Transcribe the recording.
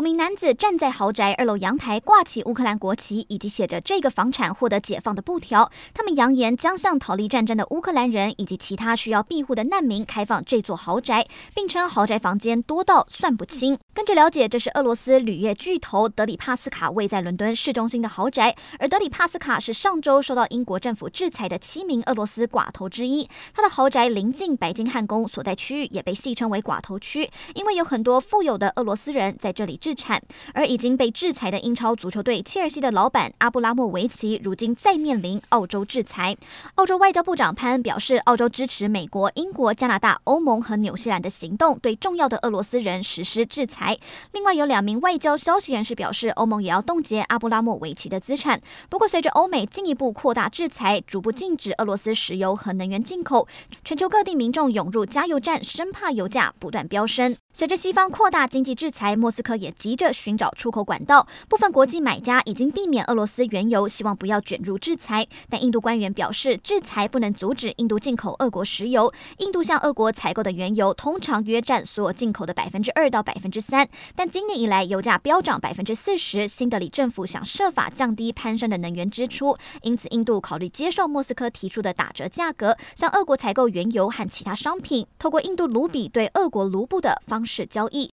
五名男子站在豪宅二楼阳台，挂起乌克兰国旗以及写着“这个房产获得解放”的布条。他们扬言将向逃离战争的乌克兰人以及其他需要庇护的难民开放这座豪宅，并称豪宅房间多到算不清。根据了解，这是俄罗斯铝业巨头德里帕斯卡位在伦敦市中心的豪宅，而德里帕斯卡是上周受到英国政府制裁的七名俄罗斯寡头之一。他的豪宅临近白金汉宫所在区域，也被戏称为“寡头区”，因为有很多富有的俄罗斯人在这里置产。而已经被制裁的英超足球队切尔西的老板阿布拉莫维奇，如今再面临澳洲制裁。澳洲外交部长潘恩表示，澳洲支持美国、英国、加拿大、欧盟和纽西兰的行动，对重要的俄罗斯人实施制裁。另外，有两名外交消息人士表示，欧盟也要冻结阿布拉莫维奇的资产。不过，随着欧美进一步扩大制裁，逐步禁止俄罗斯石油和能源进口，全球各地民众涌入加油站，生怕油价不断飙升。随着西方扩大经济制裁，莫斯科也急着寻找出口管道。部分国际买家已经避免俄罗斯原油，希望不要卷入制裁。但印度官员表示，制裁不能阻止印度进口俄国石油。印度向俄国采购的原油通常约占所有进口的百分之二到百分之三。但今年以来，油价飙涨百分之四十，新德里政府想设法降低攀升的能源支出，因此印度考虑接受莫斯科提出的打折价格，向俄国采购原油和其他商品，透过印度卢比对俄国卢布的方式交易。